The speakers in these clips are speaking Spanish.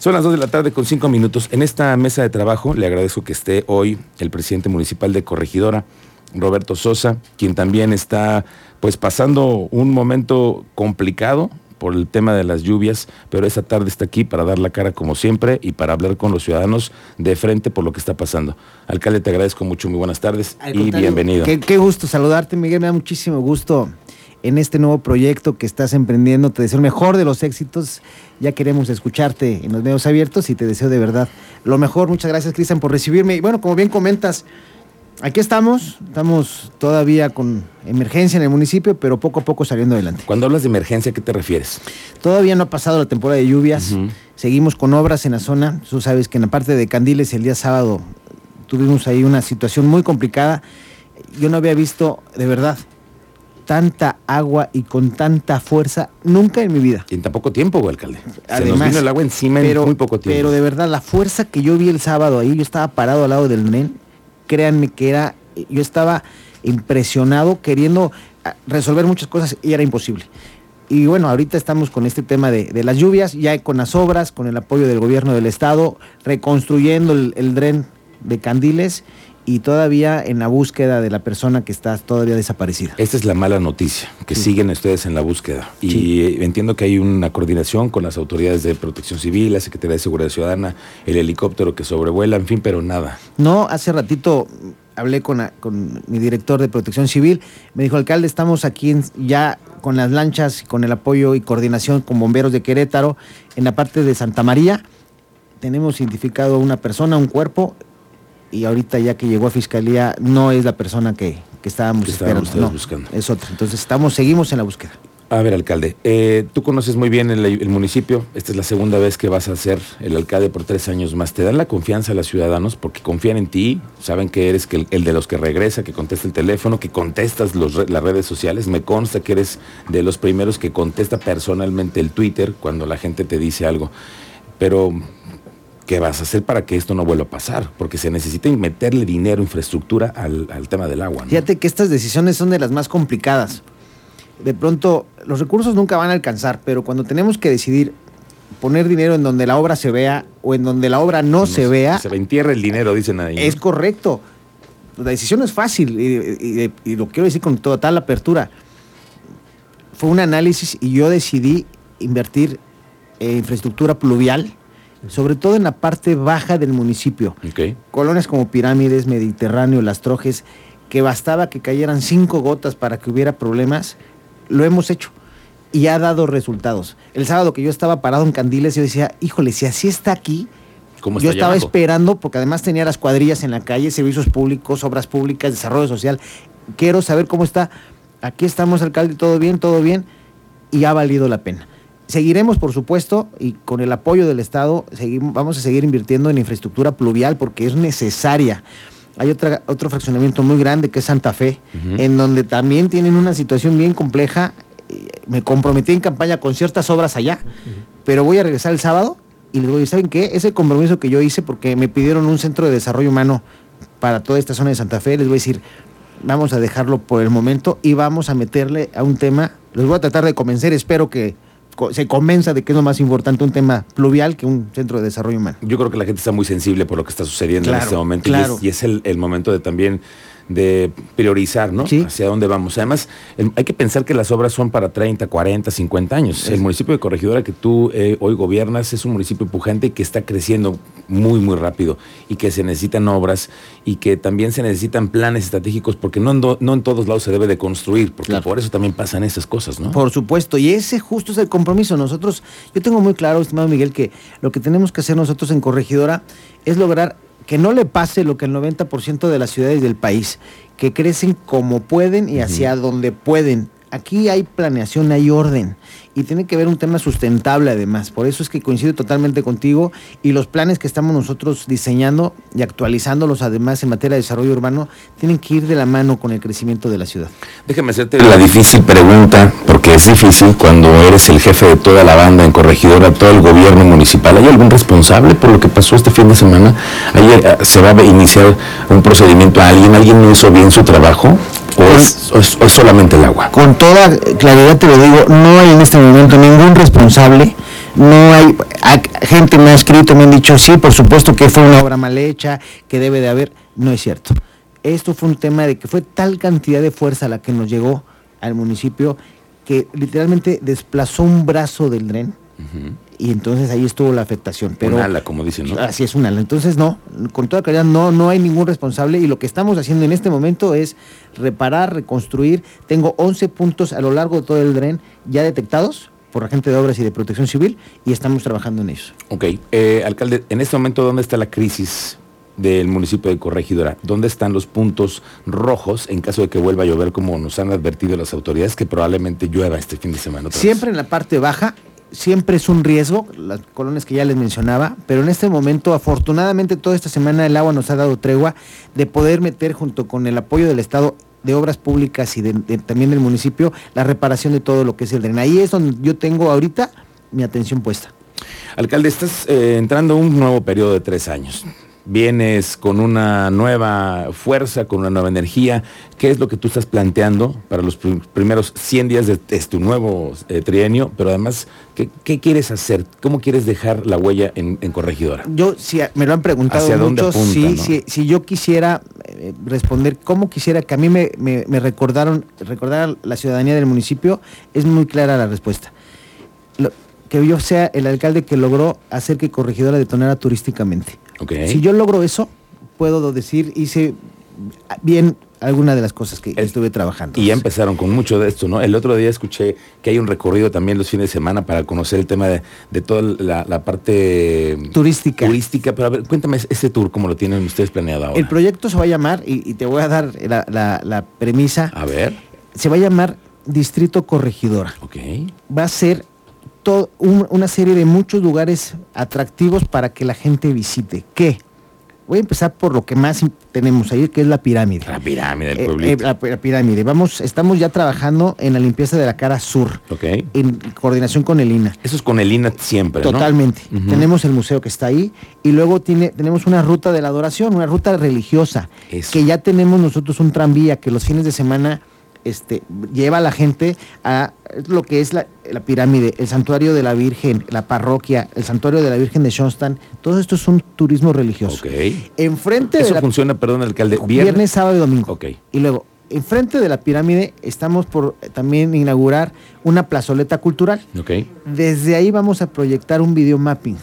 Son las 2 de la tarde con 5 minutos. En esta mesa de trabajo le agradezco que esté hoy el presidente municipal de Corregidora, Roberto Sosa, quien también está pues pasando un momento complicado por el tema de las lluvias, pero esta tarde está aquí para dar la cara como siempre y para hablar con los ciudadanos de frente por lo que está pasando. Alcalde, te agradezco mucho, muy buenas tardes y bienvenido. Qué, qué gusto saludarte, Miguel, me da muchísimo gusto en este nuevo proyecto que estás emprendiendo. Te deseo el mejor de los éxitos. Ya queremos escucharte en los medios abiertos y te deseo de verdad lo mejor. Muchas gracias, Cristian, por recibirme. Y bueno, como bien comentas, aquí estamos. Estamos todavía con emergencia en el municipio, pero poco a poco saliendo adelante. Cuando hablas de emergencia, ¿a qué te refieres? Todavía no ha pasado la temporada de lluvias. Seguimos con obras en la zona. Tú sabes que en la parte de Candiles el día sábado tuvimos ahí una situación muy complicada. Yo no había visto, de verdad, tanta agua y con tanta fuerza nunca en mi vida. Y en tan poco tiempo, alcalde. Además, Se nos vino el agua encima pero, en muy poco tiempo. Pero de verdad, la fuerza que yo vi el sábado ahí, yo estaba parado al lado del NEN, créanme que era, yo estaba impresionado queriendo ah, resolver muchas cosas y era imposible. Y bueno, ahorita estamos con este tema de, de las lluvias, ya con las obras, con el apoyo del gobierno del estado, reconstruyendo el, el dren de Candiles y todavía en la búsqueda de la persona que está todavía desaparecida. Esta es la mala noticia, que Sí. siguen ustedes en la búsqueda. Y Sí. entiendo que hay una coordinación con las autoridades de protección civil, la Secretaría de Seguridad Ciudadana, el helicóptero que sobrevuela, en fin, pero nada. No, hace ratito hablé con, mi director de protección civil, me dijo, alcalde, estamos aquí en- ya con las lanchas, con el apoyo y coordinación con bomberos de Querétaro, en la parte de Santa María, tenemos identificado a una persona, un cuerpo, y ahorita ya que llegó a fiscalía, no es la persona que, que estábamos Que esperando, no, buscando. es otra. Entonces estamos, seguimos en la búsqueda. A ver, alcalde, eh, tú conoces muy bien el, el municipio, esta es la segunda vez que vas a ser el alcalde por tres años más. ¿Te dan la confianza a los ciudadanos porque confían en ti? ¿Saben que eres que el, el de los que regresa, que contesta el teléfono, que contestas los las redes sociales? Me consta que eres de los primeros que contesta personalmente el Twitter cuando la gente te dice algo. Pero, ¿qué vas a hacer para que esto no vuelva a pasar? Porque se necesita meterle dinero, infraestructura al, al tema del agua. ¿no? Fíjate que estas decisiones son de las más complicadas. De pronto, los recursos nunca van a alcanzar, pero cuando tenemos que decidir poner dinero en donde la obra se vea o en donde la obra no, se vea, Se entierra el dinero, dicen ahí. ¿no? es correcto. La decisión es fácil y, y- y lo quiero decir con total apertura. Fue un análisis y yo decidí invertir en infraestructura pluvial, sobre todo en la parte baja del municipio colonias como Pirámides, Mediterráneo, Las Trojes, que bastaba que cayeran cinco gotas para que hubiera problemas, lo hemos hecho y ha dado resultados. El sábado que yo estaba parado en Candiles, yo decía, híjole, si así está aquí, ¿Cómo yo está estaba esperando, porque además tenía las cuadrillas en la calle, servicios públicos, obras públicas, desarrollo social. Quiero saber cómo está. Aquí estamos, alcalde, todo bien, todo bien, y ha valido la pena. Seguiremos, por supuesto, y con el apoyo del Estado, seguimos, vamos a seguir invirtiendo en infraestructura pluvial porque es necesaria. Hay otra, otro fraccionamiento muy grande que es Santa Fe, en donde también tienen una situación bien compleja. Me comprometí en campaña con ciertas obras allá, pero voy a regresar el sábado y les voy a decir, ¿saben qué? Ese compromiso que yo hice porque me pidieron un centro de desarrollo humano para toda esta zona de Santa Fe, les voy a decir, vamos a dejarlo por el momento y vamos a meterle a un tema, les voy a tratar de convencer, espero que se convenza de que es lo más importante un tema pluvial que un centro de desarrollo humano. Yo creo que la gente está muy sensible por lo que está sucediendo en este momento y claro. es, y es el, el momento de también de priorizar, ¿no? Sí. Hacia dónde vamos. Además, el- hay que pensar que las obras son para 30, 40, 50 años. El municipio de Corregidora que tú eh, hoy gobiernas es un municipio pujante y que está creciendo muy, muy rápido y que se necesitan obras y que también se necesitan planes estratégicos porque no no en todos lados se debe de construir, porque Claro. por eso también pasan esas cosas, ¿no? Por supuesto, y ese justo es el compromiso. Nosotros, yo tengo muy claro, estimado Miguel, que lo que tenemos que hacer nosotros en Corregidora es lograr que no le pase lo que el 90% de las ciudades del país, que crecen como pueden y hacia donde pueden. Aquí hay planeación, hay orden y tiene que ver un tema sustentable además. Por eso es que coincido totalmente contigo y los planes que estamos nosotros diseñando y actualizándolos además en materia de desarrollo urbano tienen que ir de la mano con el crecimiento de la ciudad. Déjame hacerte la difícil pregunta, porque es difícil cuando eres el jefe de toda la banda en Corregidora, todo el gobierno municipal. ¿Hay algún responsable por lo que pasó este fin de semana? ¿Ayer eh, se va a iniciar un procedimiento a alguien? ¿Alguien no hizo bien su trabajo? ¿O es, o es- o es solamente el agua? con toda claridad te lo digo, no hay en este momento ningún responsable, no hay, gente me ha escrito, me han dicho, sí, por supuesto que fue una obra mal hecha, que debe de haber, no es cierto. Esto fue un tema de que fue tal cantidad de fuerza la que nos llegó al municipio que literalmente desplazó un brazo del tren y entonces ahí estuvo la afectación. Pero, un ala, como dicen, ¿no? Así es, un ala. Entonces, no, con toda claridad, no, no hay ningún responsable y lo que estamos haciendo en este momento es reparar, reconstruir. Tengo 11 puntos a lo largo de todo el dren ya detectados por agente de obras y de protección civil y estamos trabajando en eso. Ok, eh, alcalde, en este momento, ¿dónde está la crisis del municipio de Corregidora? ¿Dónde están los puntos rojos en caso de que vuelva a llover como nos han advertido las autoridades que probablemente llueva este fin de semana? Siempre en la parte baja, siempre es un riesgo, las colonias que ya les mencionaba, pero en este momento, afortunadamente, toda esta semana el agua nos ha dado tregua de poder meter junto con el apoyo del Estado de obras públicas y también del municipio la reparación de todo lo que es el dren. Ahí es donde yo tengo ahorita mi atención puesta. Alcalde, estás eh, entrando un nuevo periodo de tres años vienes con una nueva fuerza, con una nueva energía. ¿Qué es lo que tú estás planteando para los primeros 100 días de, tu nuevo eh, trienio? Pero además, ¿qué, quieres hacer? ¿Cómo quieres dejar la huella en, Corregidora? Yo, si me lo han preguntado ¿Hacia muchos, si, yo quisiera eh, responder cómo quisiera que a mí me, recordaron, recordar la ciudadanía del municipio, es muy clara la respuesta. que yo sea el alcalde que logró hacer que Corregidora detonara turísticamente. Si yo logro eso, puedo decir, hice bien alguna de las cosas que estuve trabajando. Y ya empezaron con mucho de esto, ¿no? El otro día escuché que hay un recorrido también los fines de semana para conocer el tema de, toda la, parte turística. Turística, pero a ver, cuéntame ese tour, ¿cómo lo tienen ustedes planeado ahora? El proyecto se va a llamar, y, te voy a dar la, premisa. A ver. Se va a llamar Distrito Corregidora. Ok. Va a ser una serie de muchos lugares atractivos para que la gente visite. ¿Qué? Voy a empezar por lo que más tenemos ahí, que es la pirámide. La pirámide del pueblo. Eh, eh, la, pirámide. Vamos, estamos ya trabajando en la limpieza de la cara sur. Ok. En coordinación con el INA. Eso es con el INA siempre, Totalmente. Tenemos el museo que está ahí y luego tiene, tenemos una ruta de la adoración, una ruta religiosa. Que ya tenemos nosotros un tranvía que los fines de semana este, lleva a la gente a lo que es la, pirámide, el santuario de la Virgen, la parroquia, el santuario de la Virgen de Schoenstatt, todo esto es un turismo religioso. Enfrente Eso funciona, perdón, alcalde, viernes, viernes sábado y domingo. Y luego, enfrente de la pirámide estamos por también inaugurar una plazoleta cultural. Desde ahí vamos a proyectar un video mapping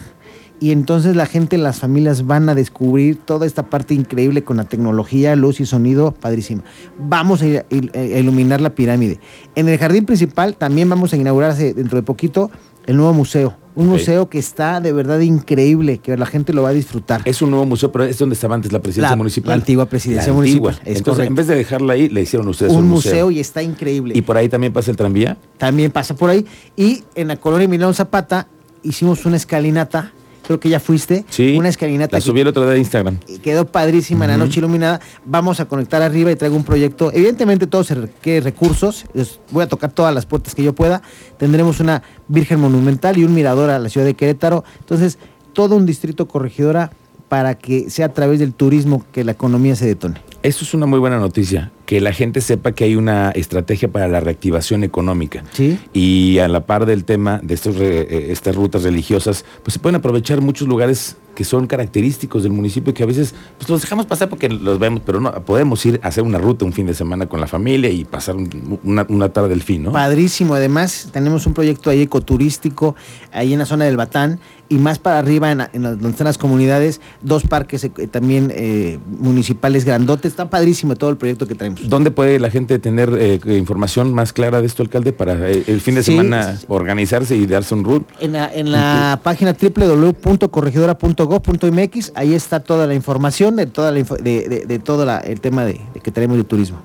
y entonces la gente, las familias van a descubrir toda esta parte increíble con la tecnología, luz y sonido, padrísima. Vamos a, iluminar la pirámide. En el jardín principal también vamos a inaugurar dentro de poquito el nuevo museo. Un museo que está de verdad increíble, que la gente lo va a disfrutar. Es un nuevo museo, pero es donde estaba antes la presidencia municipal. La antigua presidencia municipal. Entonces, en vez de dejarla ahí, le hicieron ustedes un, un museo. y está increíble. ¿Y por ahí también pasa el tranvía? También pasa por ahí. Y en la colonia Milán Zapata hicimos una escalinata creo que ya fuiste. Sí. Una escalinata. La subí el otro día de Instagram. Quedó padrísima en la noche iluminada. Vamos a conectar arriba y traigo un proyecto. Evidentemente todo se requiere recursos. voy a tocar todas las puertas que yo pueda. Tendremos una Virgen Monumental y un mirador a la ciudad de Querétaro. Entonces, todo un distrito corregidora para que sea a través del turismo que la economía se detone. Eso es una muy buena noticia, que la gente sepa que hay una estrategia para la reactivación económica. Sí. Y a la par del tema de estos, eh, estas rutas religiosas, pues se pueden aprovechar muchos lugares que son característicos del municipio que a veces pues, los dejamos pasar porque los vemos, pero no podemos ir a hacer una ruta un fin de semana con la familia y pasar una, tarde del fin, ¿no? Padrísimo, además tenemos un proyecto ahí ecoturístico, ahí en la zona del Batán, y más para arriba, en, donde están las comunidades, dos parques eh, también eh, municipales grandotes. Está padrísimo todo el proyecto que traemos. ¿Dónde puede la gente tener eh, información más clara de esto, alcalde, para el fin de semana organizarse y darse un root? En la, en la página www.corregidora.gov.mx, ahí está toda la información de, toda la, de, todo el tema de, que tenemos de turismo.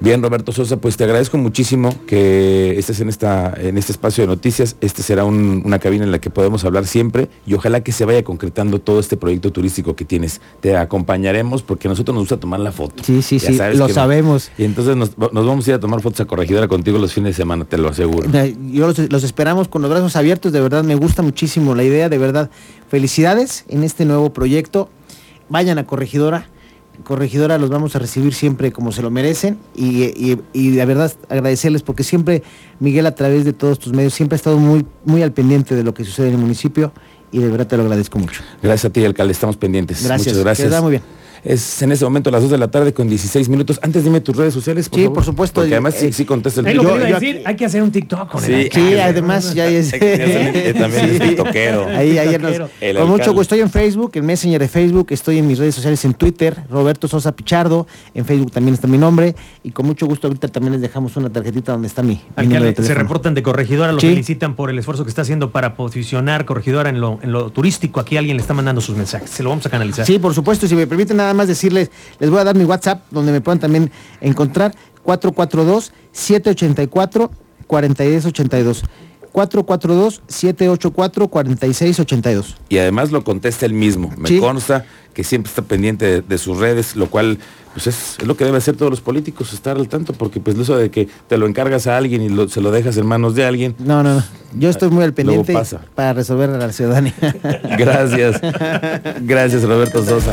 Bien, Roberto Sosa, pues te agradezco muchísimo que estés en, esta, en este espacio de noticias. Este será una cabina en la que podemos hablar siempre y ojalá que se vaya concretando todo este proyecto turístico que tienes. Te acompañaremos porque a nosotros nos gusta tomar la foto. Sí, sí, sí, lo sabemos. Y entonces nos, vamos a ir a tomar fotos a Corregidora contigo los fines de semana, te lo aseguro. Yo los, los esperamos con los brazos abiertos, de verdad me gusta muchísimo la idea, de verdad. Felicidades en este nuevo proyecto. Vayan a Corregidora corregidora los vamos a recibir siempre como se lo merecen y, y, y de verdad agradecerles porque siempre Miguel a través de todos tus medios siempre ha estado muy, muy al pendiente de lo que sucede en el municipio y de verdad te lo agradezco mucho. Gracias a ti, alcalde, estamos pendientes. Gracias. Muchas gracias. Queda muy bien. Es en ese momento a las 2 de la tarde con 16 minutos. Antes dime tus redes sociales, por Sí, favor. por supuesto. Porque además sí, Eh, sí contesta el Yo- decir, aquí- hay que hacer un TikTok con Sí, el Sí, además ya es. También- también es tiktokero. Ahí, ayer nos- El con mucho gusto. Estoy en Facebook, en Messenger de Facebook, estoy en mis redes sociales en Twitter, Roberto Sosa Pichardo, en Facebook también está mi nombre y con mucho gusto ahorita también les dejamos una tarjetita donde está mi, mi número de Alcalde, se reportan de Corregidora, lo Sí. felicitan por el esfuerzo que está haciendo para posicionar Corregidora en lo, en lo turístico. Aquí alguien le está mandando sus mensajes. Se lo vamos a canalizar. Sí, por supuesto. Si me permiten nada más decirles, les voy a dar mi WhatsApp donde me puedan también encontrar 442-784-4682. 442-784-4682. Y además lo contesta él mismo. Me Sí. consta que siempre está pendiente de, de sus redes, lo cual pues es, es lo que deben hacer todos los políticos, estar al tanto, porque pues eso de que te lo encargas a alguien y lo- se lo dejas en manos de alguien. No, no, no. Yo estoy muy al pendiente pasa. para resolver a la ciudadanía. Gracias. Gracias, Roberto Sosa.